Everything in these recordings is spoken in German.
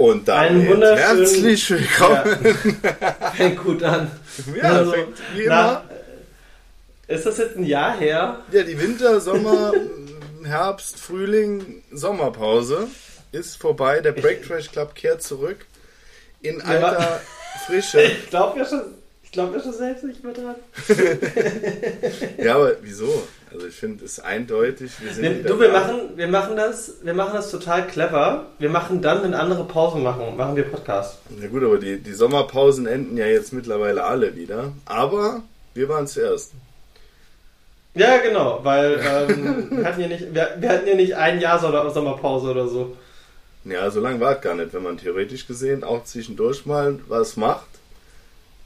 Und dann Einen wunderschönen- herzlich willkommen. Fängt gut an. Ja, Also, fängt wie immer. Ist das jetzt ein Jahr her? Ja, die Winter, Sommer, Herbst, Frühling, Sommerpause ist vorbei. Der Break Trash Club kehrt zurück in alter Frische. Ich glaube ja schon. Ich glaube ja schon selbst nicht mehr dran. Ja, aber wieso? Also ich finde es eindeutig. Wir sind Wir, du, wir machen, wir machen das, wir machen das total clever. Wir machen dann, wenn andere Pausen machen, machen wir Podcast. Na gut, aber die, die Sommerpausen enden ja jetzt mittlerweile alle wieder. Aber wir waren zuerst. Ja, genau, weil ähm, wir, hatten ja nicht, wir, wir hatten ja nicht ein Jahr Sommer- Sommerpause oder so. Ja, so lange war es gar nicht, wenn man theoretisch gesehen auch zwischendurch mal was macht.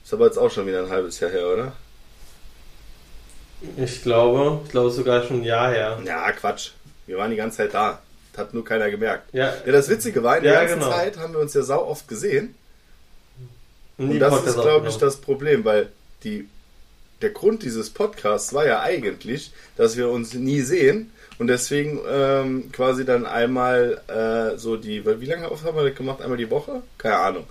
Ist aber jetzt auch schon wieder ein halbes Jahr her, oder? Ich glaube, ich glaube sogar schon ein Jahr her. Ja, Quatsch. Wir waren die ganze Zeit da. Hat nur keiner gemerkt. Ja, Ja, das Witzige war, in der Ja, ganzen genau. Zeit haben wir uns ja sau oft gesehen. nie Und das ist, glaube ich, das Problem, weil die, der Grund dieses Podcasts war ja eigentlich, dass wir uns nie sehen und deswegen ähm, quasi dann einmal äh, so die, wie lange oft haben wir das gemacht? Einmal die Woche? Keine Ahnung.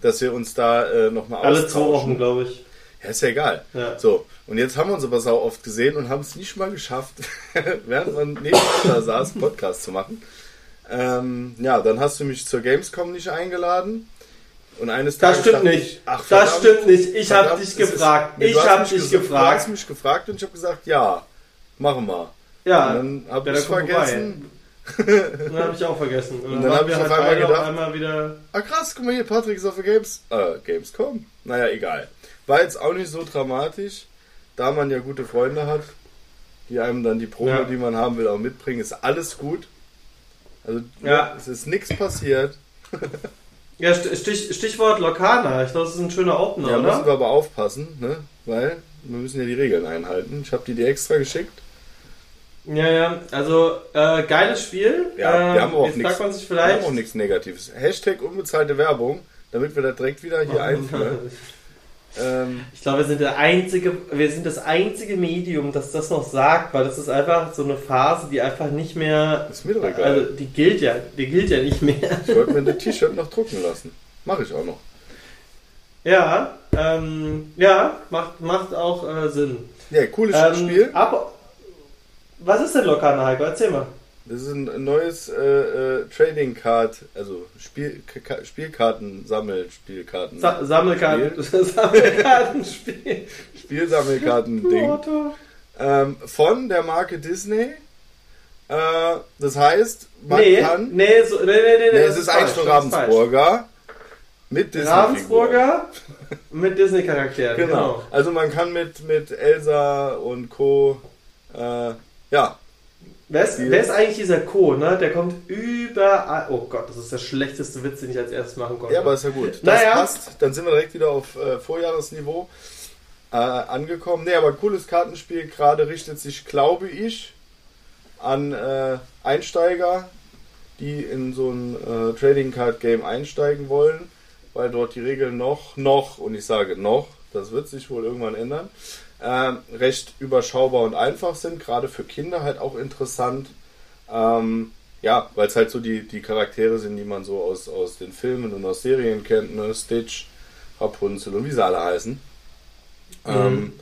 Dass wir uns da äh, nochmal Alle zwei Wochen, glaube ich. Ja, ist ja egal. Ja. So, und jetzt haben wir uns aber sau oft gesehen und haben es nicht mal geschafft, während man nebeneinander saß, einen Podcast zu machen. Ähm, ja, dann hast du mich zur Gamescom nicht eingeladen. Und eines Das Tages stimmt dachte nicht. ich, ach, das verdammt, stimmt nicht. Ich habe dich ist- gefragt. Du ich habe dich ges- Du hast gefragt. mich gefragt und ich habe gesagt, ja, machen wir. Ja, und dann habe ja, ich dann komm dann habe ich auch vergessen. Und Und dann waren hab ich auf halt einmal gedacht- auf einmal wieder. Ah krass, guck mal hier, Patrick ist auf der Games, äh, Gamescom. Naja, egal. War jetzt auch nicht so dramatisch, da man ja gute Freunde hat, die einem dann die Probe, Ja. die man haben will, auch mitbringen. Ist alles gut. Also Ja. es ist nichts passiert. Ja, St- Stich, Stichwort Lokana. Ich glaube, das ist ein schöner Opener, Ja, müssen oder? wir aber aufpassen, ne? Weil wir müssen ja die Regeln einhalten. Ich habe die dir extra geschickt. Ja, ja. Also, äh, geiles Spiel. Ja, wir haben auch nichts. fragt man sich Wir haben vielleicht. auch nichts Negatives. Hashtag unbezahlte Werbung, damit wir das direkt wieder hier einführen. Ähm, Ich glaube, wir sind der einzige, wir sind das einzige Medium, das das noch sagt, weil das ist einfach so eine Phase, die einfach nicht mehr, ist mir doch egal. also die gilt ja, die gilt ja nicht mehr. Ich wollte mir das T-Shirt noch drucken lassen. Mache ich auch noch. Ja, ähm, ja, macht, macht auch äh, Sinn. Ja, cooles Ähm, Spiel. ab, was ist denn Lokana, Heiko? Erzähl mal. Das ist ein neues äh, äh, Trading Card, also Spiel, Ka- Spielkarten, Sammelspielkarten. Sa Sammelkarten, Sammelkartenspiel. Spielsammelkarten-Ding. Ähm, von der Marke Disney. Äh, das heißt, man Nee, kann. nee, so, nee, nee, nee, Nee, es ist falsch, eigentlich ist falsch. Ravensburger. Mit Disney. Ravensburger mit Disney-Charakteren. Genau. Genau. Also man kann mit, mit Elsa und Co. Äh, ja, Wer ist, wer ist eigentlich dieser Co, ne? Der kommt überall. Oh Gott, das ist der schlechteste Witz, den ich als erstes machen konnte. Ja, aber ist ja gut. Das Naja. passt. Dann sind wir direkt wieder auf äh, Vorjahresniveau äh, angekommen. Nee, aber cooles Kartenspiel. Gerade richtet sich, glaube ich, an äh, Einsteiger, die in so ein äh, Trading Card Game einsteigen wollen, weil dort die Regeln noch, noch, und ich sage noch, das wird sich wohl irgendwann ändern, ähm, recht überschaubar und einfach sind. Gerade für Kinder halt auch interessant. Ähm, ja, weil es halt so die, die Charaktere sind, die man so aus, aus den Filmen und aus Serien kennt, ne? Stitch, Rapunzel und wie sie alle heißen. Ähm,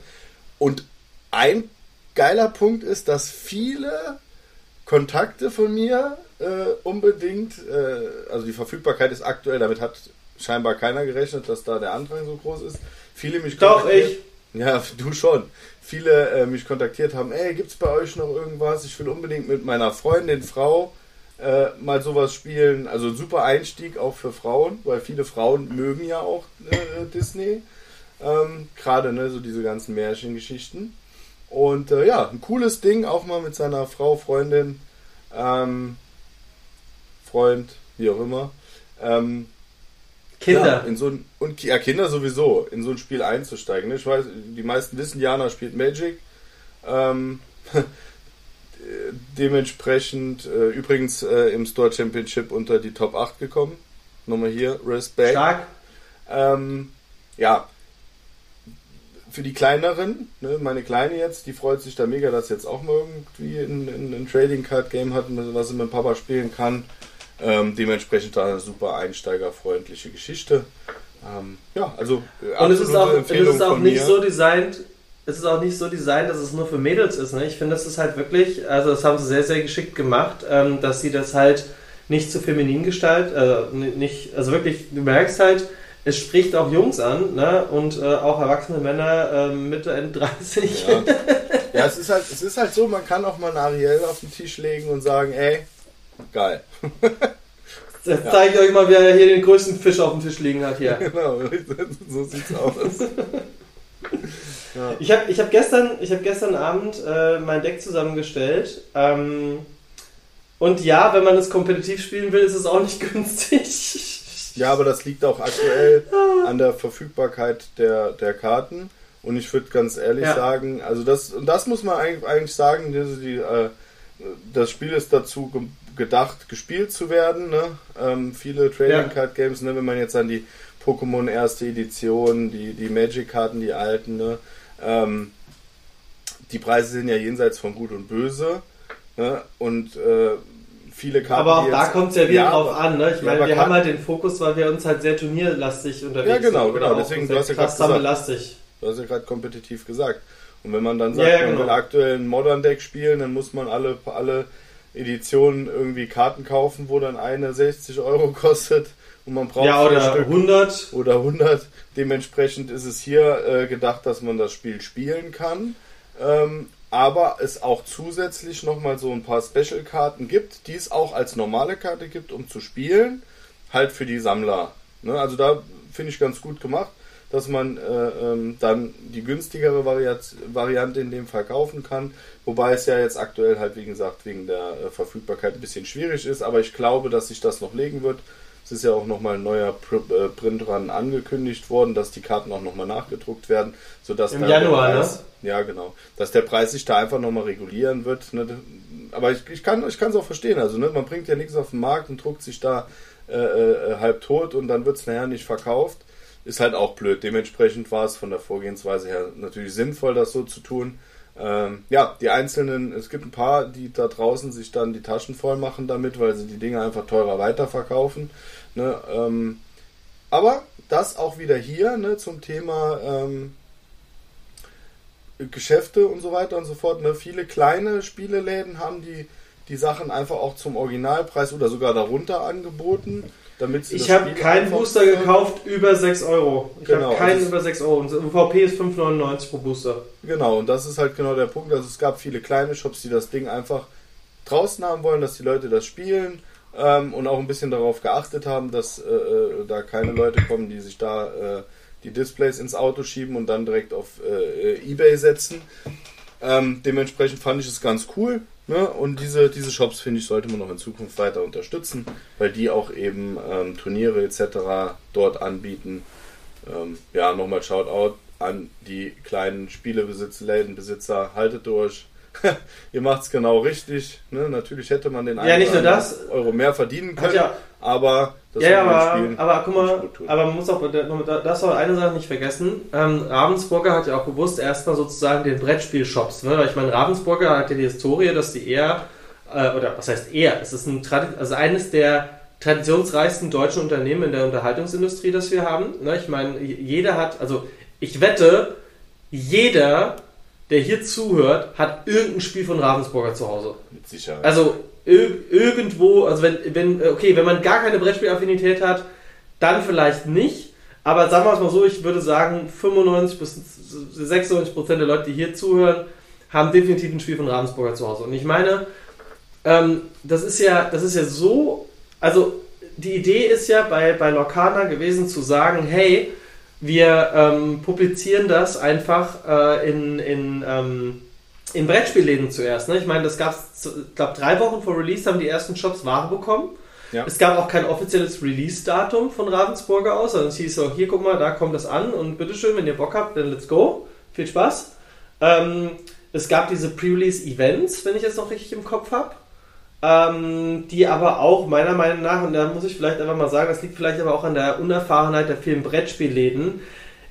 und ein geiler Punkt ist, dass viele Kontakte von mir äh, unbedingt, äh, also die Verfügbarkeit ist aktuell, damit hat scheinbar keiner gerechnet, dass da der Andrang so groß ist. Viele mich Doch, ich. Ja, du schon. Viele äh, mich kontaktiert haben, ey, gibt's bei euch noch irgendwas? Ich will unbedingt mit meiner Freundin, Frau, äh, mal sowas spielen. Also super Einstieg auch für Frauen, weil viele Frauen mögen ja auch äh, Disney. Ähm, Gerade ne, so diese ganzen Märchengeschichten. Und äh, ja, ein cooles Ding, auch mal mit seiner Frau, Freundin, ähm, Freund, wie auch immer. Ähm, Kinder. ja, in so ein, und ja, Kinder sowieso, in so ein Spiel einzusteigen. Ich weiß, die meisten wissen, Jana spielt Magic. Ähm, dementsprechend äh, übrigens äh, im Store Championship unter die Top 8 gekommen. Nochmal hier, Respect. Stark. Ähm, ja, für die kleineren, ne, meine Kleine jetzt, die freut sich da mega, dass sie jetzt auch mal irgendwie ein, ein, ein Trading Card Game hat, was sie mit Papa spielen kann. Ähm, dementsprechend eine super einsteigerfreundliche Geschichte. Ähm, ja, also und es ist auch, es ist auch nicht mir. so designt, es ist auch nicht so designt, dass es nur für Mädels ist. Ne? Ich finde, das ist halt wirklich, also das haben sie sehr, sehr geschickt gemacht, ähm, dass sie das halt nicht zu feminin gestaltet, äh, nicht, also wirklich, du merkst halt, es spricht auch Jungs an ne? und äh, auch erwachsene Männer äh, Mitte, Ende 30. Ja. ja, es, ist halt, es ist halt so, man kann auch mal eine Ariel auf den Tisch legen und sagen, ey, geil. Jetzt ja. zeige ich euch mal, wer hier den größten Fisch auf dem Tisch liegen hat hier. Genau, so sieht's aus. ja. Ich habe ich hab gestern, hab gestern Abend äh, mein Deck zusammengestellt. Ähm, und ja, wenn man es kompetitiv spielen will, ist es auch nicht günstig. Ja, aber das liegt auch aktuell an der Verfügbarkeit der, der Karten. Und ich würde ganz ehrlich ja. sagen, also das, und das muss man eigentlich, eigentlich sagen, die, die, äh, das Spiel ist dazu gedacht, gespielt zu werden. Ne? Ähm, viele Trading Card Games, ne? wenn man jetzt an die Pokémon erste Edition, die, die Magic-Karten, die alten, ne? Ähm, die Preise sind ja jenseits von Gut und Böse. Ne? Und äh, viele Karten. Aber auch da kommt es ja wieder ja, drauf an. Ne? Ich meine, wir haben halt den Fokus, weil wir uns halt sehr turnierlastig unterwegs sind. Ja, genau, genau. Deswegen, du hast ja gerade gesagt, du hast ja gerade kompetitiv gesagt. Und wenn man dann sagt, ja, ja, genau. man will aktuell ein Modern Deck spielen, dann muss man alle, alle Editionen irgendwie Karten kaufen, wo dann eine 60 Euro kostet und man braucht ja, oder Stück 100 oder 100. Dementsprechend ist es hier äh, gedacht, dass man das Spiel spielen kann. Ähm, aber es auch zusätzlich nochmal so ein paar Special-Karten gibt, die es auch als normale Karte gibt, um zu spielen, halt für die Sammler. Ne? Also da finde ich ganz gut gemacht, dass man äh, ähm, dann die günstigere Variat Variante in dem Fall kaufen kann, wobei es ja jetzt aktuell halt, wie gesagt, wegen der äh, Verfügbarkeit ein bisschen schwierig ist, aber ich glaube, dass sich das noch legen wird. Es ist ja auch nochmal ein neuer äh, Print dran angekündigt worden, dass die Karten auch nochmal nachgedruckt werden, sodass Im Januar, Preis, ne? Ja, genau. Dass der Preis sich da einfach nochmal regulieren wird. Ne? Aber ich, ich kann es auch verstehen. Also, ne? man bringt ja nichts auf den Markt und druckt sich da äh, äh, halb tot und dann wird es nachher nicht verkauft. Ist halt auch blöd. Dementsprechend war es von der Vorgehensweise her natürlich sinnvoll, das so zu tun. Ähm, ja, die einzelnen, es gibt ein paar, die da draußen sich dann die Taschen voll machen damit, weil sie die Dinge einfach teurer weiterverkaufen. Ne, ähm, aber das auch wieder hier ne, zum Thema ähm, Geschäfte und so weiter und so fort. Ne, viele kleine Spieleläden haben die, die Sachen einfach auch zum Originalpreis oder sogar darunter angeboten. Damit ich habe keinen Booster können. gekauft über 6 Euro. Ich genau, habe keinen über 6 Euro. Und UVP ist 5,99 pro Booster. Genau, und das ist halt genau der Punkt. Also es gab viele kleine Shops, die das Ding einfach draußen haben wollen, dass die Leute das spielen ähm, und auch ein bisschen darauf geachtet haben, dass äh, äh, da keine Leute kommen, die sich da äh, die Displays ins Auto schieben und dann direkt auf äh, Ebay setzen. Ähm, dementsprechend fand ich es ganz cool. Ne? Und diese, diese Shops, finde ich, sollte man noch in Zukunft weiter unterstützen, weil die auch eben ähm, Turniere etc. dort anbieten. Ähm, ja, nochmal Shoutout an die kleinen Spielebesitzer, Lädenbesitzer. Haltet durch. ihr macht es genau richtig. Ne? Natürlich hätte man den ja, nicht nur das, Euro mehr verdienen können, ja, aber das ja, ja aber, aber guck mal, aber man muss auch, das soll eine Sache nicht vergessen. Ähm, Ravensburger hat ja auch bewusst erstmal sozusagen den Brettspiel-Shops. Ne? Ich meine, Ravensburger hat ja die Historie, dass die eher, äh, oder was heißt eher, es ist ein also eines der traditionsreichsten deutschen Unternehmen in der Unterhaltungsindustrie, das wir haben. Ne? Ich meine, jeder hat, also ich wette, jeder der hier zuhört, hat irgendein Spiel von Ravensburger zu Hause. Mit Sicherheit. Also ir irgendwo, also wenn, wenn, okay, wenn man gar keine Brettspielaffinität hat, dann vielleicht nicht. Aber sagen wir es mal so, ich würde sagen, 95 bis 96 Prozent der Leute, die hier zuhören, haben definitiv ein Spiel von Ravensburger zu Hause. Und ich meine, ähm, das ist ja, das ist ja so, also die Idee ist ja bei, bei Lorcana gewesen zu sagen, hey, wir ähm, publizieren das einfach äh, in, in, ähm, in Brettspielläden zuerst. Ne? Ich meine, das gab es, ich glaube, drei Wochen vor Release haben die ersten Shops Ware bekommen. Ja. Es gab auch kein offizielles Release-Datum von Ravensburger aus. Also es hieß so, hier guck mal, da kommt das an und bitteschön, wenn ihr Bock habt, dann let's go. Viel Spaß. Ähm, es gab diese Pre-Release-Events, wenn ich jetzt noch richtig im Kopf habe ähm, die aber auch meiner Meinung nach, und da muss ich vielleicht einfach mal sagen, das liegt vielleicht aber auch an der Unerfahrenheit der vielen Brettspielläden,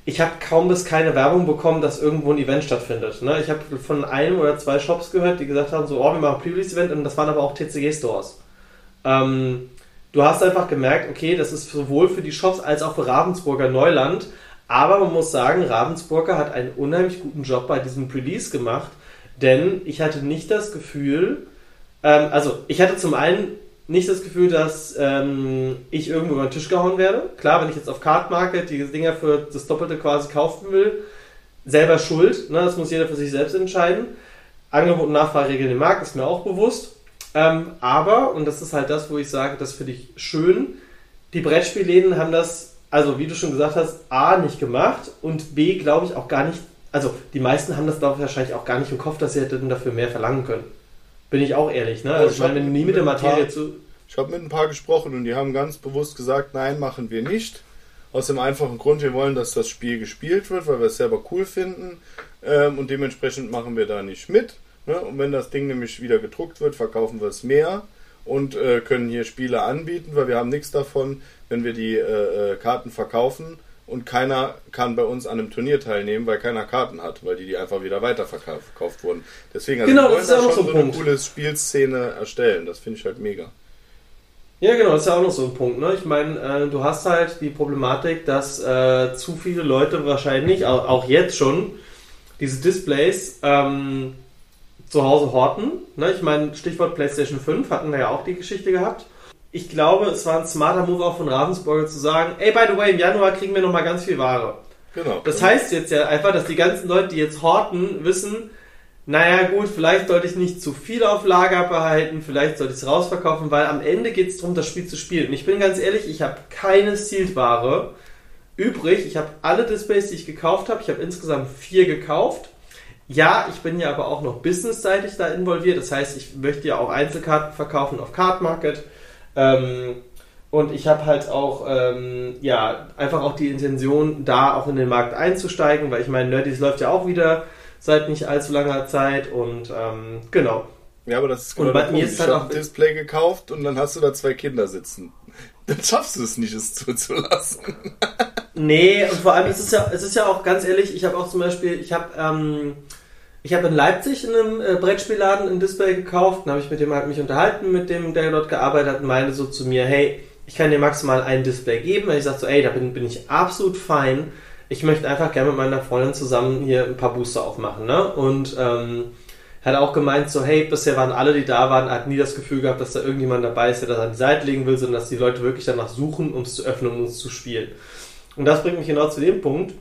ich habe kaum bis keine Werbung bekommen, dass irgendwo ein Event stattfindet. Ne? Ich habe von einem oder zwei Shops gehört, die gesagt haben, so, oh, wir machen Pre-Release-Event und das waren aber auch TCG-Stores. Ähm, du hast einfach gemerkt, okay, das ist sowohl für die Shops als auch für Ravensburger Neuland. Aber man muss sagen, Ravensburger hat einen unheimlich guten Job bei diesem Release gemacht, denn ich hatte nicht das Gefühl, ähm, also ich hatte zum einen nicht das Gefühl, dass ähm, ich irgendwo über den Tisch gehauen werde. Klar, wenn ich jetzt auf Card Market die Dinger für das Doppelte quasi kaufen will, selber schuld. Ne? Das muss jeder für sich selbst entscheiden. Angebot und Nachfrage regeln den Markt, ist mir auch bewusst. Ähm, aber, und das ist halt das, wo ich sage, das finde ich schön, die Brettspielläden haben das, also wie du schon gesagt hast, A, nicht gemacht und B, glaube ich, auch gar nicht, also die meisten haben das, glaube ich, wahrscheinlich auch gar nicht im Kopf, dass sie hätten dafür mehr verlangen können. Bin ich auch ehrlich, ne? Also ich meine, wenn du nie mit der Materie paar, zu. Ich habe mit ein paar gesprochen und die haben ganz bewusst gesagt, nein, machen wir nicht. Aus dem einfachen Grund, wir wollen, dass das Spiel gespielt wird, weil wir es selber cool finden. Ähm, und dementsprechend machen wir da nicht mit. Ne? Und wenn das Ding nämlich wieder gedruckt wird, verkaufen wir es mehr und äh, können hier Spiele anbieten, weil wir haben nichts davon, wenn wir die äh, äh Karten verkaufen und keiner kann bei uns an einem Turnier teilnehmen, weil keiner Karten hat, weil die, die einfach wieder weiterverkauft wurden. Deswegen also genau, wir das ist ja auch schon so eine Punkt. coole Spielszene erstellen. Das finde ich halt mega. Ja, genau, das ist ja auch noch so ein Punkt. Ne? Ich meine, äh, du hast halt die Problematik, dass äh, zu viele Leute wahrscheinlich, auch, auch jetzt schon, diese Displays ähm, zu Hause horten. Ne? Ich meine, Stichwort PlayStation 5 hatten wir ja auch die Geschichte gehabt ich glaube, es war ein smarter Move auch von Ravensburger zu sagen, ey, by the way, im Januar kriegen wir nochmal ganz viel Ware. Genau. Das heißt jetzt ja einfach, dass die ganzen Leute, die jetzt horten, wissen, naja gut, vielleicht sollte ich nicht zu viel auf Lager behalten, vielleicht sollte ich es rausverkaufen, weil am Ende geht es darum, das Spiel zu spielen. Und ich bin ganz ehrlich, ich habe keine Sealed-Ware übrig. Ich habe alle Displays, die ich gekauft habe, ich habe insgesamt vier gekauft. Ja, ich bin ja aber auch noch businessseitig da involviert. Das heißt, ich möchte ja auch Einzelkarten verkaufen auf Card Market. Ähm, und ich habe halt auch, ähm, ja, einfach auch die Intention, da auch in den Markt einzusteigen, weil ich meine, Nerdies läuft ja auch wieder seit nicht allzu langer Zeit und ähm, genau. Ja, aber das ist genau und bei mir ist halt auch ein Display gekauft und dann hast du da zwei Kinder sitzen. Dann schaffst du es nicht, es zuzulassen. nee, und vor allem ist es ja, es ist ja auch ganz ehrlich, ich habe auch zum Beispiel, ich habe ähm, ich habe in Leipzig in einem äh, Brettspielladen ein Display gekauft, dann habe ich mit dem halt mich unterhalten, mit dem, der dort gearbeitet hat, und meinte so zu mir, hey, ich kann dir maximal ein Display geben. Und ich sagte so, ey, da bin, bin ich absolut fein. Ich möchte einfach gerne mit meiner Freundin zusammen hier ein paar Booster aufmachen, ne? Und ähm, hat auch gemeint so, hey, bisher waren alle, die da waren, hat nie das Gefühl gehabt, dass da irgendjemand dabei ist, der das an die Seite legen will, sondern dass die Leute wirklich danach suchen, um es zu öffnen, um es zu spielen. Und das bringt mich genau zu dem Punkt.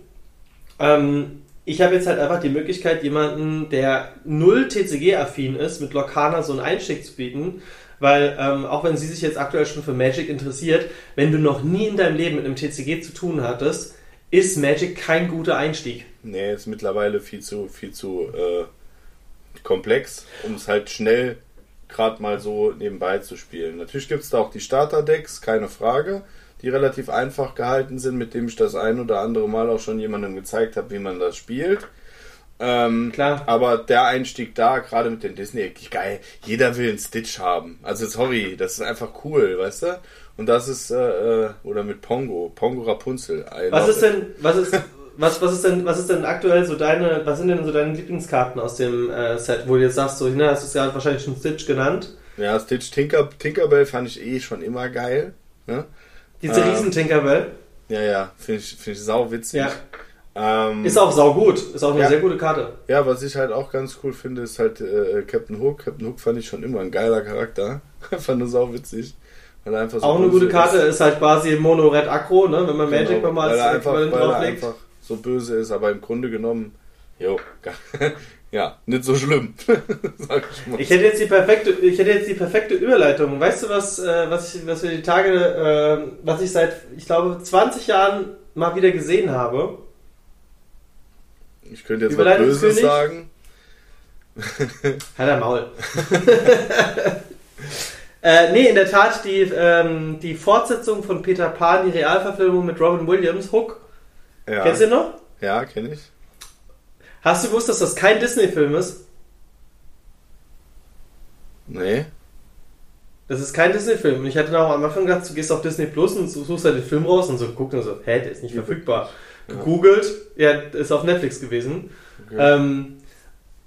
Ähm, ich habe jetzt halt einfach die Möglichkeit, jemanden, der null TCG-affin ist, mit Lorcana so einen Einstieg zu bieten. Weil, ähm, auch wenn sie sich jetzt aktuell schon für Magic interessiert, wenn du noch nie in deinem Leben mit einem TCG zu tun hattest, ist Magic kein guter Einstieg. Nee, ist mittlerweile viel zu, viel zu äh, komplex, um es halt schnell gerade mal so nebenbei zu spielen. Natürlich gibt es da auch die Starter-Decks, keine Frage die relativ einfach gehalten sind, mit dem ich das ein oder andere Mal auch schon jemandem gezeigt habe, wie man das spielt. Ähm, Klar. Aber der Einstieg da, gerade mit den Disney, geil. Jeder will einen Stitch haben. Also sorry, das ist einfach cool, weißt du? Und das ist, äh, äh oder mit Pongo, Pongo Rapunzel. Was ist denn, was ist, was, was ist denn, was ist denn aktuell so deine, was sind denn so deine Lieblingskarten aus dem äh, Set, wo du jetzt sagst, so, ne, hast du es ja wahrscheinlich schon Stitch genannt? Ja, Stitch Tinker, Tinkerbell fand ich eh schon immer geil. Ne? Diese ähm, riesen Tinkerbell. Ja, ja, finde ich, find ich sau witzig. Ja. Ähm, ist auch sau gut. Ist auch eine ja, sehr gute Karte. Ja, was ich halt auch ganz cool finde, ist halt äh, Captain Hook. Captain Hook fand ich schon immer ein geiler Charakter. Einfach nur sau witzig. Weil er einfach so auch eine gute Karte ist. ist halt quasi Mono Red Aggro, ne? wenn man genau, Magic nochmal als einfach, er einfach so böse ist, aber im Grunde genommen, jo, ja, nicht so schlimm. Ich, ich hätte jetzt die perfekte, ich hätte jetzt die perfekte Überleitung. Weißt du, was, äh, was, ich, was wir die Tage, äh, was ich seit, ich glaube, 20 Jahren mal wieder gesehen habe? Ich könnte jetzt was Böses sagen. Halt der Maul. äh, nee, in der Tat, die, ähm, die Fortsetzung von Peter Pan, die Realverfilmung mit Robin Williams, Hook. Ja. Kennst du noch? Ja, kenne ich. Hast du gewusst, dass das kein Disney-Film ist? Nee. Das ist kein Disney-Film. Und ich hatte auch am Anfang gedacht, du gehst auf Disney Plus und suchst halt den Film raus und so guckst und so, hä, der ist nicht verfügbar. Gegoogelt, ja, ist auf Netflix gewesen. Okay. Ähm,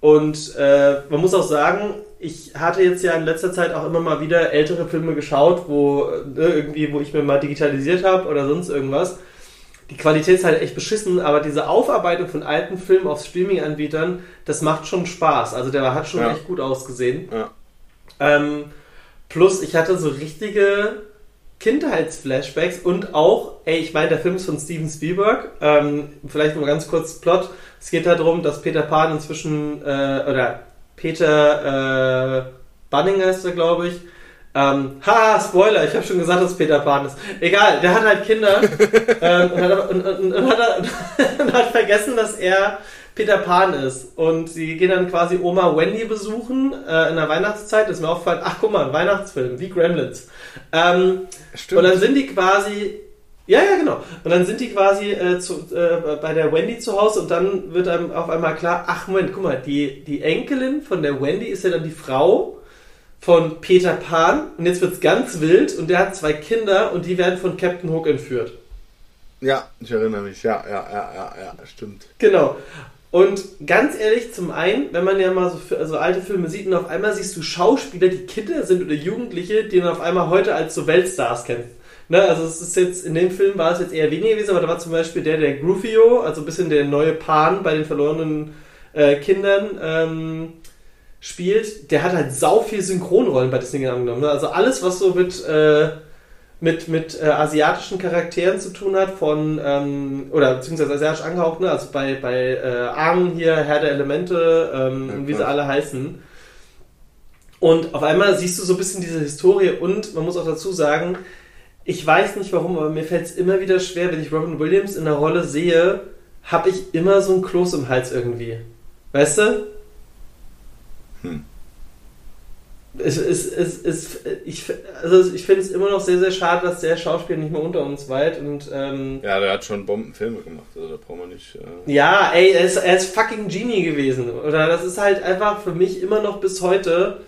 und äh, man muss auch sagen, ich hatte jetzt ja in letzter Zeit auch immer mal wieder ältere Filme geschaut, wo ne, irgendwie, wo ich mir mal digitalisiert habe oder sonst irgendwas. Die Qualität ist halt echt beschissen, aber diese Aufarbeitung von alten Filmen auf Streaming-Anbietern, das macht schon Spaß. Also der hat schon Ja. echt gut ausgesehen. Ja. Ähm, plus ich hatte so richtige Kindheitsflashbacks und auch, ey, ich meine, der Film ist von Steven Spielberg. Ähm, vielleicht nur ganz kurz Plot. Es geht darum, dass Peter Pan inzwischen, äh, oder Peter äh, Bunning heißt er, glaube ich. Ähm, haha, Spoiler, ich habe schon gesagt, dass Peter Pan ist. Egal, der hat halt Kinder ähm, und, hat, aber- und, und, und, hat, und hat vergessen, dass er Peter Pan ist. Und sie gehen dann quasi Oma Wendy besuchen äh, in der Weihnachtszeit. Das ist mir aufgefallen, ach guck mal, ein Weihnachtsfilm, wie Gremlins. Ähm, Stimmt. und dann sind die quasi. Ja, ja, genau. Und dann sind die quasi äh, zu, äh, bei der Wendy zu Hause und dann wird einem auf einmal klar, ach Moment, guck mal, die, die Enkelin von der Wendy ist ja dann die Frau von Peter Pan und jetzt wird's ganz wild und der hat zwei Kinder und die werden von Captain Hook entführt. ja, ich erinnere mich. Ja, ja, ja, ja, ja, stimmt. Genau. Und ganz ehrlich, zum einen, wenn man ja mal so, also alte Filme sieht und auf einmal siehst du Schauspieler, die Kinder sind oder Jugendliche, die man auf einmal heute als so Weltstars kennt. Ne, also es ist jetzt, in dem Film war es jetzt eher weniger gewesen, aber da war zum Beispiel der, der Grufio, also ein bisschen der neue Pan bei den verlorenen äh, Kindern ähm, spielt, der hat halt sau viel Synchronrollen bei Disney angenommen. Ne? Also alles, was so mit, äh, mit, mit äh, asiatischen Charakteren zu tun hat, von, ähm, oder beziehungsweise asiatisch angehaucht, ne? also bei, bei äh, Armen hier, Herr der Elemente, ähm, Ja, wie sie alle heißen. Und auf einmal siehst du so ein bisschen diese Historie und man muss auch dazu sagen, ich weiß nicht warum, aber mir fällt es immer wieder schwer, wenn ich Robin Williams in der Rolle sehe, habe ich immer so ein Kloß im Hals irgendwie. Weißt du? Hm. Es, es, es, es, ich also ich finde es immer noch sehr, sehr schade, dass der Schauspieler nicht mehr unter uns weilt. Und ähm, Ja, der hat schon Bombenfilme gemacht. Also da brauchen wir nicht. Äh, ja, ey, er ist, er ist fucking Genie gewesen. Oder das ist halt einfach für mich immer noch bis heute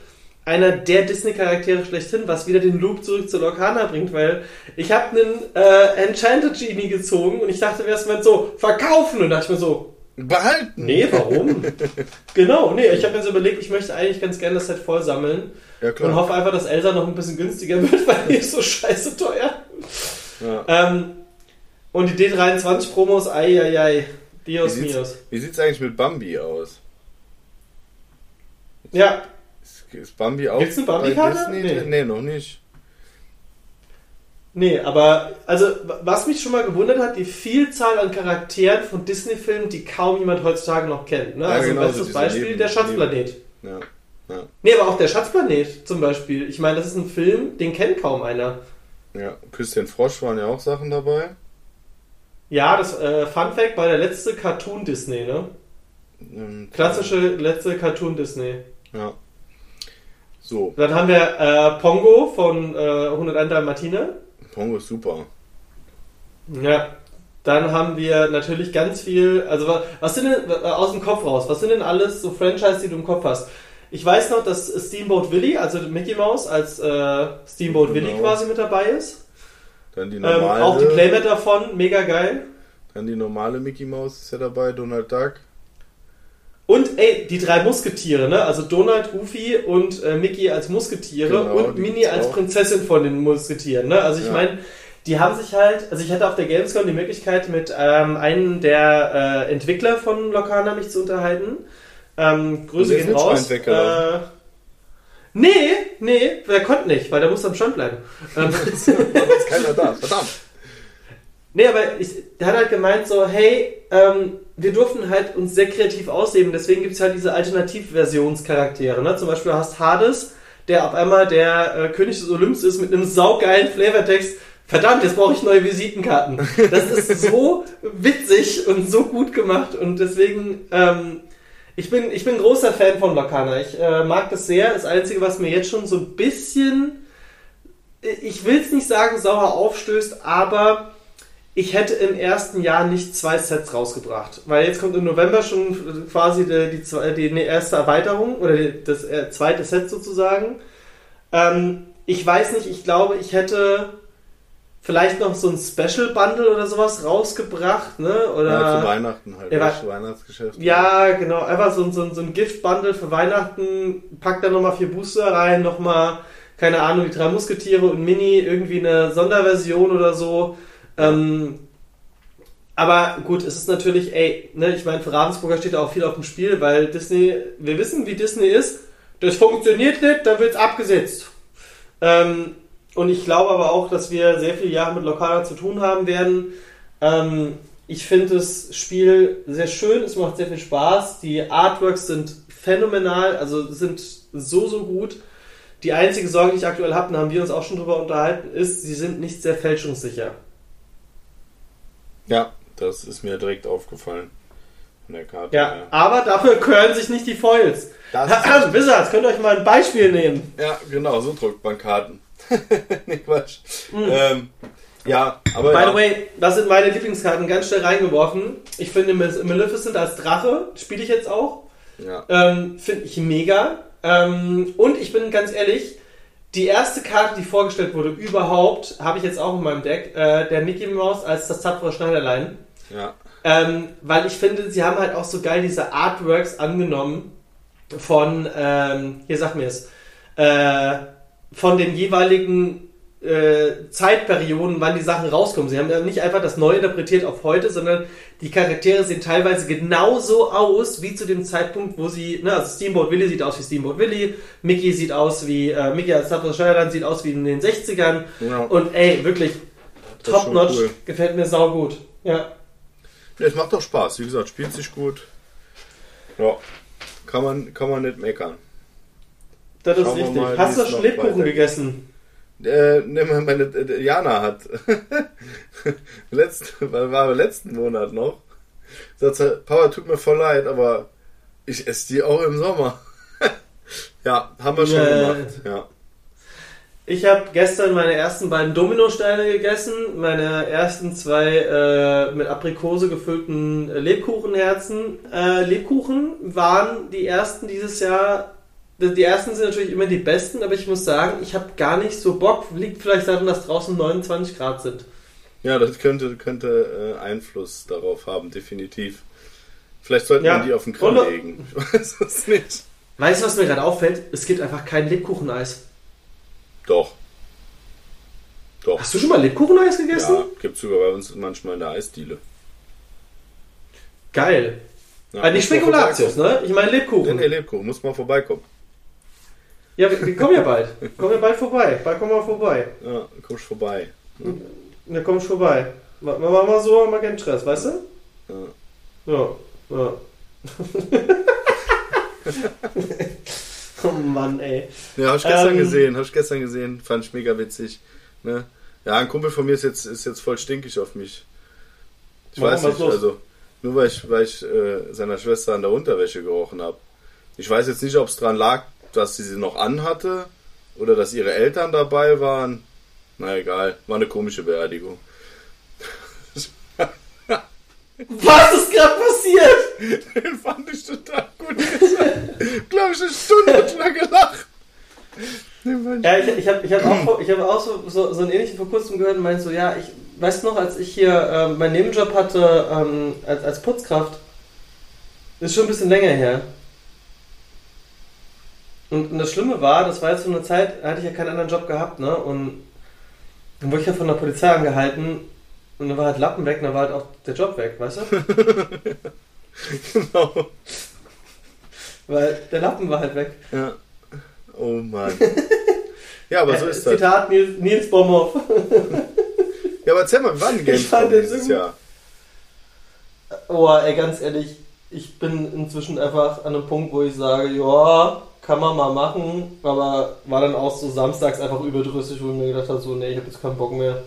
einer der Disney-Charaktere schlechthin, was wieder den Loop zurück zu Lorcana bringt, weil ich habe einen äh, Enchanted Genie gezogen und ich dachte mir erstmal so, verkaufen! Und dachte ich mir so, behalten! nee, warum? genau, nee, ich habe mir so überlegt, ich möchte eigentlich ganz gerne das Set voll sammeln Ja, und hoffe einfach, dass Elsa noch ein bisschen günstiger wird, weil die ist so scheiße teuer. Ja. Ähm, und die D23-Promos, ei, ei, ei, Dios Wie sieht's- mios. Wie sieht's eigentlich mit Bambi aus? Ja, Ist, ist Bambi auch Gibt's eine Bambi-Karte? Nee. Nee. noch nicht. Nee, aber also was mich schon mal gewundert hat, die Vielzahl an Charakteren von Disney-Filmen, die kaum jemand heutzutage noch kennt. Ne? Ja, also genau, bestes so Beispiel Leben- der Schatzplanet. Ja. Ja. Nee, aber auch der Schatzplanet zum Beispiel. Ich meine, das ist ein Film, den kennt kaum einer. ja. Küsschen Frosch waren ja auch Sachen dabei. Ja, das äh, Fun Fact war der letzte Cartoon Disney, ne? Ähm, Klassische letzte Cartoon Disney. Ja. So, Dann haben wir äh, Pongo von äh, 101 Dalmatiner. Pongo ist super. Ja. Dann haben wir natürlich ganz viel, also wa- was sind denn, aus dem Kopf raus, was sind denn alles so Franchise, die du im Kopf hast? Ich weiß noch, dass Steamboat Willie, also Mickey Mouse als äh, Steamboat Willie Genau. quasi mit dabei ist. Dann die Ähm, normale, auch die Playmat davon, mega geil. dann die normale Mickey Mouse ist ja dabei, Donald Duck. Und ey, die drei Musketiere, ne? Also Donald, Goofy und äh, Mickey als Musketiere Genau, und Minnie als. Prinzessin von den Musketieren, ne? Also ich Ja. meine, die haben sich halt, also ich hatte auf der Gamescom die Möglichkeit mit ähm, einem der äh, Entwickler von Locana mich zu unterhalten. Ähm, Grüße ist gehen raus. Äh, nee, nee, der konnte nicht, weil der musste am Stand bleiben. Ähm, ist keiner da, verdammt. Nee, aber ich, der hat halt gemeint so, hey, ähm, wir durften halt uns sehr kreativ ausleben, deswegen gibt es halt diese Alternativversionscharaktere. Ne? Zum Beispiel hast Hades, der auf einmal der äh, König des Olymps ist mit einem saugeilen Flavortext. Verdammt, jetzt brauche ich neue Visitenkarten. Das ist so witzig und so gut gemacht und deswegen, ähm, ich bin, ich bin großer Fan von Locana. Ich äh, mag das sehr. Das Einzige, was mir jetzt schon so ein bisschen, ich will es nicht sagen, sauer aufstößt, aber ich hätte im ersten Jahr nicht zwei Sets rausgebracht. Weil jetzt kommt im November schon quasi die, die, die erste Erweiterung oder die, das äh, zweite Set sozusagen. Ähm, ich weiß nicht, ich glaube, ich hätte vielleicht noch so ein Special Bundle oder sowas rausgebracht, ne? Oder ja, zu Weihnachten halt. Ja, Weihnachtsgeschäft. Ja, genau. Einfach so, ein- so, ein- so ein Gift-Bundle für Weihnachten. Packt da nochmal vier Booster rein, nochmal, keine Ahnung, die drei Musketiere und Mini, irgendwie eine Sonderversion oder so. Ähm, aber gut, es ist natürlich, ey, ne, ich meine, für Ravensburger steht auch viel auf dem Spiel, weil Disney, wir wissen, wie Disney ist. Das funktioniert nicht, dann wird's abgesetzt. Ähm, und ich glaube aber auch, dass wir sehr viele Jahre mit Lokala zu tun haben werden. Ähm, ich finde das Spiel sehr schön, es macht sehr viel Spaß. Die Artworks sind phänomenal, also sind so, so gut. Die einzige Sorge, die ich aktuell habe, da haben wir uns auch schon drüber unterhalten, ist, sie sind nicht sehr fälschungssicher. Ja, das ist mir direkt aufgefallen. Von der Karte. Ja, her. aber dafür können sich nicht die Foils. Das Wizards, könnt ihr euch mal ein Beispiel nehmen. Ja, genau, so druckt man Karten. nee, Quatsch. Ähm, ja, aber By ja. the way, das sind meine Lieblingskarten ganz schnell reingeworfen. Ich finde Male- Maleficent als Drache, spiele ich jetzt auch. ja. Ähm, Finde ich mega. Ähm, und ich bin ganz ehrlich, die erste Karte, die vorgestellt wurde überhaupt, habe ich jetzt auch in meinem Deck, äh, der Mickey Mouse als das tapfere Schneiderlein. ja. Ähm, weil ich finde, sie haben halt auch so geil diese Artworks angenommen von, ähm, hier sag mir es, äh, von den jeweiligen äh, Zeitperioden, wann die Sachen rauskommen. Sie haben ja nicht einfach das neu interpretiert auf heute, sondern die Charaktere sehen teilweise genauso aus wie zu dem Zeitpunkt, wo sie, ne, also Steamboat Willie sieht aus wie Steamboat Willie, Mickey sieht aus wie, äh, Mickey als Tapfer Schneiderlein sieht aus wie in den 60ern ja. und ey, wirklich top-notch, cool. gefällt mir sau gut. Ja. Ja, es macht doch Spaß. Wie gesagt, spielt sich gut. Ja. Kann man, kann man nicht meckern. Das ist Schauen richtig. mal, Hast du weitergeht. gegessen? Äh, mal meine äh, Jana hat. Letzt, war war letzten Monat noch. Sagt sie, Papa, tut mir voll leid, aber ich esse die auch im Sommer. ja, haben wir schon Ja. gemacht. Ja. Ich habe gestern meine ersten beiden Dominosteine gegessen, meine ersten zwei äh, mit Aprikose gefüllten Lebkuchenherzen. Äh, Lebkuchen waren die ersten dieses Jahr. Die ersten sind natürlich immer die besten, aber ich muss sagen, ich habe gar nicht so Bock. Liegt vielleicht daran, dass draußen 29 Grad sind. Ja, das könnte, könnte äh, Einfluss darauf haben, definitiv. Vielleicht sollten Ja. wir die auf den Grill legen. Ich weiß es nicht. Weißt du, was mir gerade auffällt? Es gibt einfach kein Lebkucheneis. Doch. Doch. Hast du schon mal Lebkucheneis gegessen? Ja, gibt sogar bei uns manchmal in der Eisdiele. Geil. Ja, Aber nicht Spekulatius, ne? Ich meine Nee, Lebkuchen. nee, Lebkuchen, muss mal vorbeikommen. Ja, wir, wir kommen ja bald. Kommen ja bald vorbei. Bald kommen wir vorbei. Ja, kommst vorbei. Da kommst vorbei. Ma- ma- Machen wir so, haben wir keinen Stress, weißt du? Ja. Ja. ja. oh Mann, ey. Ja, hab ich gestern Ähm, gesehen, hab ich gestern gesehen, fand ich mega witzig. Ne? Ja, ein Kumpel von mir ist jetzt, ist jetzt voll stinkig auf mich. Ich Warum, weiß nicht, also nur weil ich, weil ich äh, seiner Schwester an der Unterwäsche gerochen habe. Ich weiß jetzt nicht, ob es dran lag, dass sie sie noch anhatte oder dass ihre Eltern dabei waren. Na egal, war eine komische Beerdigung. Was ist gerade passiert? Den fand ich total gut. Glaube ich, eine Stunde lang gelacht. Ja, ich, ich habe ich hab auch, ich hab auch so, so, so einen ähnlichen vor kurzem gehört und meinte so, ja, ich weiß noch, als ich hier ähm, meinen Nebenjob hatte ähm, als, als Putzkraft, ist schon ein bisschen länger her. Und, und das Schlimme war, das war jetzt so eine Zeit, da hatte ich ja keinen anderen Job gehabt, ne? Und dann wurde ich ja von der Polizei angehalten und dann war halt Lappen weg und dann war halt auch der Job weg, weißt du? Genau. Weil der Lappen war halt weg. Ja. Oh Mann. Ja, aber so Äh, ist das. Zitat Nils, Nils Bomhoff. Ja, aber erzähl mal, fand Gamescom dieses Jahr? Oh, ey, ganz ehrlich, ich bin inzwischen einfach an einem Punkt, wo ich sage, ja, kann man mal machen, aber war dann auch so samstags einfach überdrüssig, wo ich mir gedacht habe, so, nee, ich habe jetzt keinen Bock mehr.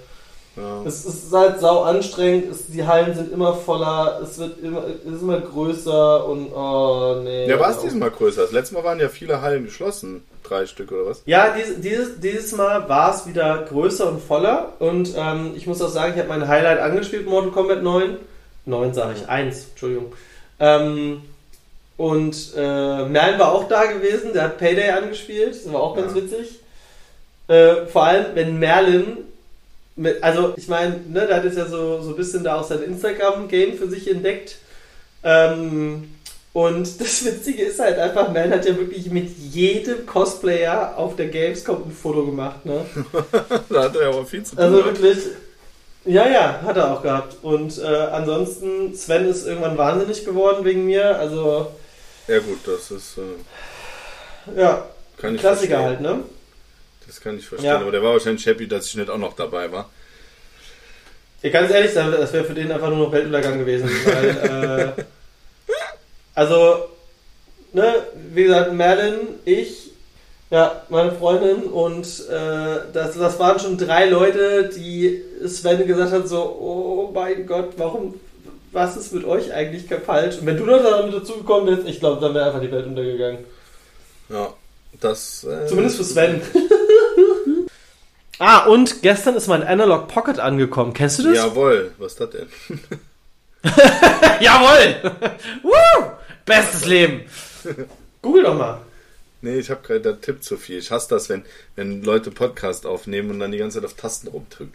Ja. Es ist halt sau anstrengend, es, die Hallen sind immer voller, es wird immer, es ist immer größer und oh, nee. Ja, war es Auch- diesmal größer? Das letzte Mal waren ja viele Hallen geschlossen. Drei Stück oder was? Ja, dieses, dieses, dieses Mal war es wieder größer und voller und ähm, ich muss auch sagen, ich habe mein Highlight angespielt, Mortal Kombat 9. 9 sage ich, 1, Entschuldigung. Ähm, und äh, Merlin war auch da gewesen, der hat Payday angespielt, das war auch ganz Ja. witzig. Äh, vor allem, wenn Merlin mit, also ich meine, ne, der hat jetzt ja so, so ein bisschen da auch sein Instagram-Game für sich entdeckt. Ähm, und das Witzige ist halt einfach, Man hat ja wirklich mit jedem Cosplayer auf der Gamescom ein Foto gemacht, ne? da hat er ja aber viel zu tun. Also wirklich, ja, ja, hat er auch gehabt. Und äh, ansonsten, Sven ist irgendwann wahnsinnig geworden wegen mir, also... Ja gut, das ist... Äh, ja, kann ich Klassiker verstehen. halt, ne? Das kann ich verstehen, Ja. aber der war wahrscheinlich happy, dass ich nicht auch noch dabei war. Ja, ganz ehrlich, das wäre für den einfach nur noch Weltuntergang gewesen. Weil, äh, also, ne, wie gesagt, Merlin, ich, ja, meine Freundin und äh, das, das waren schon drei Leute, die Sven gesagt hat, so, oh mein Gott, warum, was ist mit euch eigentlich falsch? Und wenn du noch damit dazugekommen wärst, ich glaube, dann wäre einfach die Welt untergegangen. Ja, das... Äh, Zumindest für Sven. ah, und gestern ist mein Analog Pocket angekommen. Kennst du das? Jawohl, was ist das denn? Jawohl! Woo! Bestes Leben! Google doch mal. Nee, ich habe gerade der Tipp zu viel. Ich hasse das, wenn, wenn Leute Podcast aufnehmen und dann die ganze Zeit auf Tasten rumdrücken.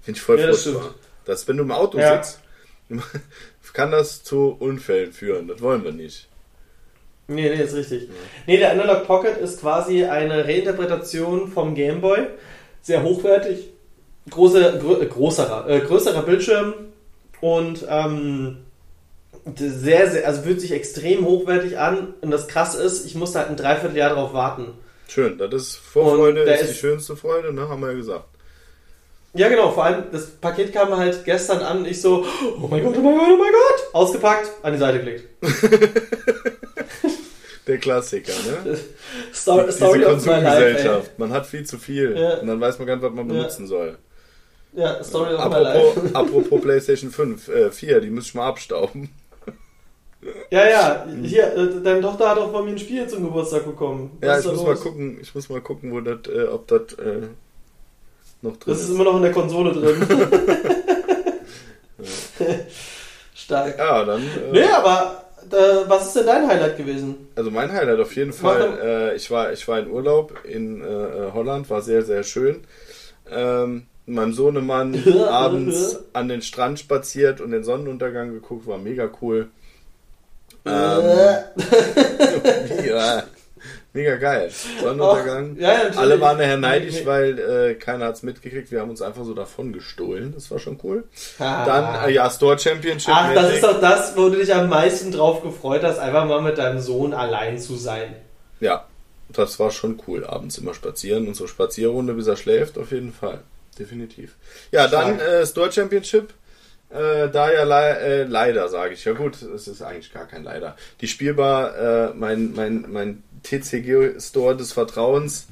Finde ich voll Ja, das stimmt. Das, wenn du im Auto Ja. sitzt, kann das zu Unfällen führen. Das wollen wir nicht. Nee, nee, ist richtig. Nee, der Analog Pocket ist quasi eine Reinterpretation vom Game Boy. Sehr hochwertig. Große, grö, äh, großerer, äh, größerer Bildschirm und ähm, sehr, sehr, also fühlt sich extrem hochwertig an. Und das krasse ist, ich musste halt ein Dreivierteljahr drauf warten. Schön, das ist Vorfreude der ist die ist- schönste Freude, ne? Haben wir ja gesagt. Ja, genau, vor allem das Paket kam halt gestern an und ich so, oh mein Gott, oh mein Gott, oh mein Gott! Ausgepackt, an die Seite gelegt. Der Klassiker, ne? Story, Diese Story of my life, ey. Man hat viel zu viel Ja. und dann weiß man gar nicht, was man Ja. benutzen soll. Ja, Story of my life. Apropos, apropos PlayStation 5, äh, 4, die muss ich mal abstauben. Ja, ja, hier, äh, deine Tochter hat auch von mir ein Spiel zum Geburtstag bekommen. Was Ja, ich muss los? mal gucken, ich muss mal gucken, wo das, äh, ob das äh, noch drin Das ist immer noch in der Konsole drin. Stark. Ja, dann. Nee, Äh, aber äh, was ist denn dein Highlight gewesen? Also mein Highlight auf jeden Fall. Äh, ich war, ich war in Urlaub in äh, Holland, war sehr, sehr schön. Ähm, mit meinem Sohnemann abends an den Strand spaziert und den Sonnenuntergang geguckt, war mega cool. Ähm, ja, mega geil. Sonnenuntergang. Ach, ja, natürlich. Alle waren nachher neidisch, weil äh, keiner hat's mitgekriegt. Wir haben uns einfach so davon gestohlen. Das war schon cool. Ah. Dann, äh, ja, Store Championship. Ach, das ist doch das, wo du dich am meisten drauf gefreut hast, einfach mal mit deinem Sohn allein zu sein. Ja, das war schon cool. Abends immer spazieren. Unsere Spazierrunde, bis er schläft, auf jeden Fall. Definitiv. Ja, dann Stark. äh, Store Championship. Äh, da ja le äh, leider, sage ich. Ja gut, es ist eigentlich gar kein leider. Die Spielbar, äh, mein, mein, mein TCG-Store des Vertrauens,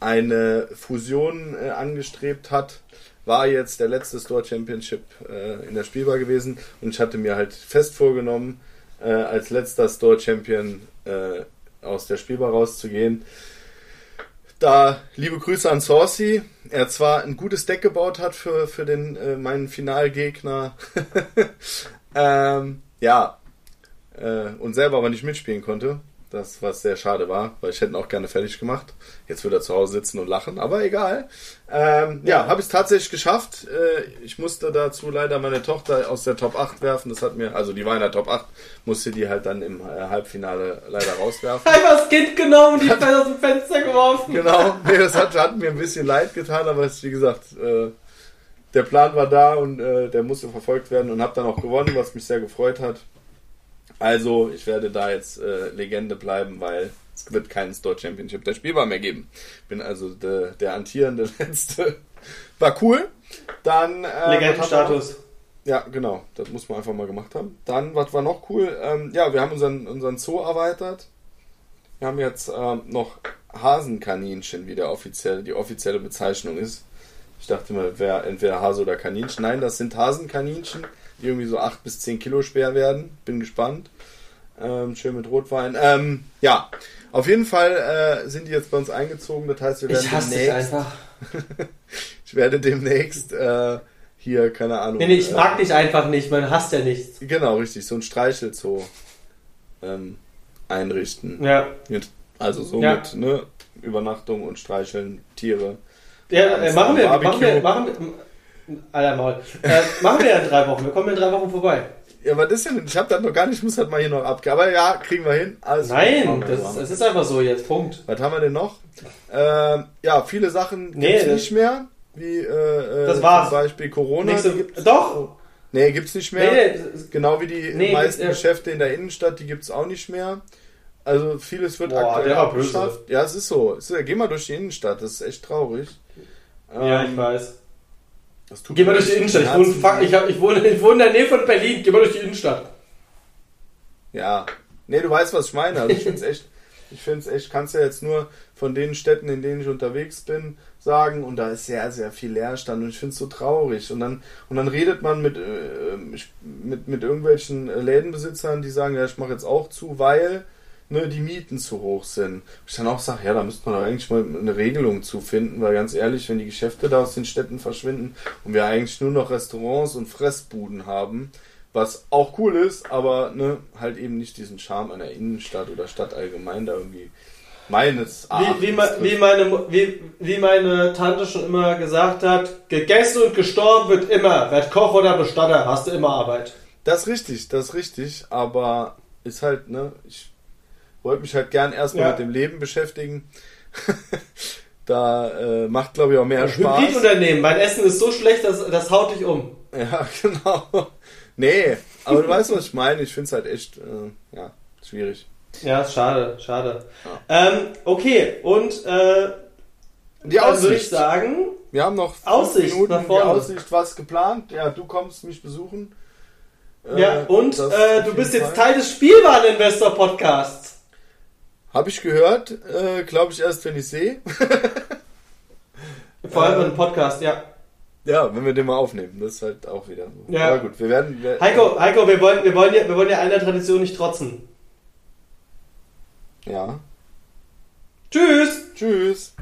eine Fusion äh, angestrebt hat, war jetzt der letzte Store Championship äh, in der Spielbar gewesen und ich hatte mir halt fest vorgenommen, äh, als letzter Store Champion aus der Spielbar rauszugehen. Da liebe Grüße an Saucy. Er zwar ein gutes Deck gebaut hat für, für den äh, meinen Finalgegner, ähm, ja, äh, und selber aber nicht mitspielen konnte. Das, was sehr schade war, weil ich hätte ihn auch gerne fertig gemacht. Jetzt würde er zu Hause sitzen und lachen, aber egal. Ähm, ja, Ja. habe ich es tatsächlich geschafft. Äh, ich musste dazu leider meine Tochter aus der Top 8 werfen. Das hat mir, also die war in der Top 8, musste die halt dann im äh, Halbfinale leider rauswerfen. Einfach das Kind genommen und die Pfeile aus dem Fenster geworfen. Genau, nee, das hat, hat mir ein bisschen leid getan, aber es, wie gesagt, äh, der Plan war da und äh, der musste verfolgt werden und habe dann auch gewonnen, was mich sehr gefreut hat. Also, ich werde da jetzt äh, Legende bleiben, weil es wird keinen Store Championship der Spielbar mehr geben. Bin also de, der antierende Letzte. War cool. Dann. Äh? Legendenstatus. Ja, genau. Das muss man einfach mal gemacht haben. Dann, was war noch cool? Ähm, ja, wir haben unseren, unseren Zoo erweitert. Wir haben jetzt ähm, noch Hasenkaninchen, wie der offiziell, die offizielle Bezeichnung ist. Ich dachte mal, wäre entweder Hase oder Kaninchen. Nein, das sind Hasenkaninchen, die irgendwie so 8 bis 10 Kilo schwer werden. Bin gespannt. Ähm, schön mit Rotwein. Ähm, ja, auf jeden Fall äh, sind die jetzt bei uns eingezogen. Das heißt, wir werden Ich hasse dich demnächst, einfach. ich werde demnächst äh, hier, keine Ahnung. Nee, nee, ich äh, mag dich einfach nicht, man hasst ja nichts. Genau, richtig, so ein Streichelzoo ähm, einrichten. Ja. Mit, also so Ja. mit ne, Übernachtung und Streicheln, Tiere. Ja, äh, machen wir, machen wir, machen wir, Alter Maul. Äh, machen wir ja in drei Wochen. Wir kommen in drei Wochen vorbei. Ja, was ist denn? Ich hab das noch gar nicht, ich muss das mal hier noch abgeben. Aber ja, kriegen wir hin. Alles Nein, das ist, es ist einfach so jetzt. Punkt. Was haben wir denn noch? Ähm, ja, viele Sachen Nee, gibt's das- nicht mehr. Wie äh, äh, Das war's. zum Beispiel Corona. Nächste, doch! Nee, gibt's nicht mehr. Nee, Genau wie die Nee, meisten äh, Geschäfte in der Innenstadt, die gibt's auch nicht mehr. Also vieles wird Boah, aktuell abgeschafft. Ja, es ist so. Es ist, geh mal durch die Innenstadt, das ist echt traurig. ja, Ähm, ich weiß. Geh mal durch die Innenstadt. Ich wohne, fuck, ich, hab, ich, wohne, ich wohne in der Nähe von Berlin. Geh mal durch die Innenstadt. Ja. Nee, du weißt, was ich meine. Also ich finde es echt, ich finde es echt, kannst ja jetzt nur von den Städten, in denen ich unterwegs bin, sagen, und da ist sehr, sehr viel Leerstand und ich finde es so traurig. Und dann, und dann redet man mit, äh, mit, mit irgendwelchen äh, Lädenbesitzern, die sagen, ja, ich mache jetzt auch zu, weil ne, die Mieten zu hoch sind. Ich dann auch sage, ja, da müsste man doch eigentlich mal eine Regelung zu finden, weil ganz ehrlich, wenn die Geschäfte da aus den Städten verschwinden und wir eigentlich nur noch Restaurants und Fressbuden haben, was auch cool ist, aber ne, halt eben nicht diesen Charme einer Innenstadt oder Stadt allgemein da irgendwie meines Erachtens Wie, wie, ma- wie, meine, wie, wie meine Tante schon immer gesagt hat, gegessen und gestorben wird immer. Werd Koch oder Bestatter, hast du immer Arbeit. Das ist richtig, das ist richtig, aber ist halt, ne, ich wollte mich halt gern erstmal Ja. mit dem Leben beschäftigen. da äh, macht, glaube ich, auch mehr Spaß. Hybridunternehmen, mein Essen ist so schlecht, das, das haut dich um. Ja, genau. Nee, aber du weißt, was ich meine. Ich finde es halt echt, äh, ja, schwierig. Ja, schade, schade. Ähm, okay, und äh, Die dann würde ich Aussicht. sagen, Wir haben noch Aussicht Minuten nach die vorne. Aussicht, was geplant. Ja, du kommst mich besuchen. Äh, ja, und das äh, du bist jeden jetzt Fall. Teil des Spielwareninvestor-Podcasts. Hab ich gehört, äh, glaube ich erst, wenn ich sehe. Vor allem Äh, ein Podcast, ja. Ja, wenn wir den mal aufnehmen, das ist halt auch wieder so. Ja. Aber gut, wir werden. Wir, Heiko, Heiko wir, wollen, wir, wollen ja, wir wollen ja einer Tradition nicht trotzen. Ja. Tschüss! Tschüss.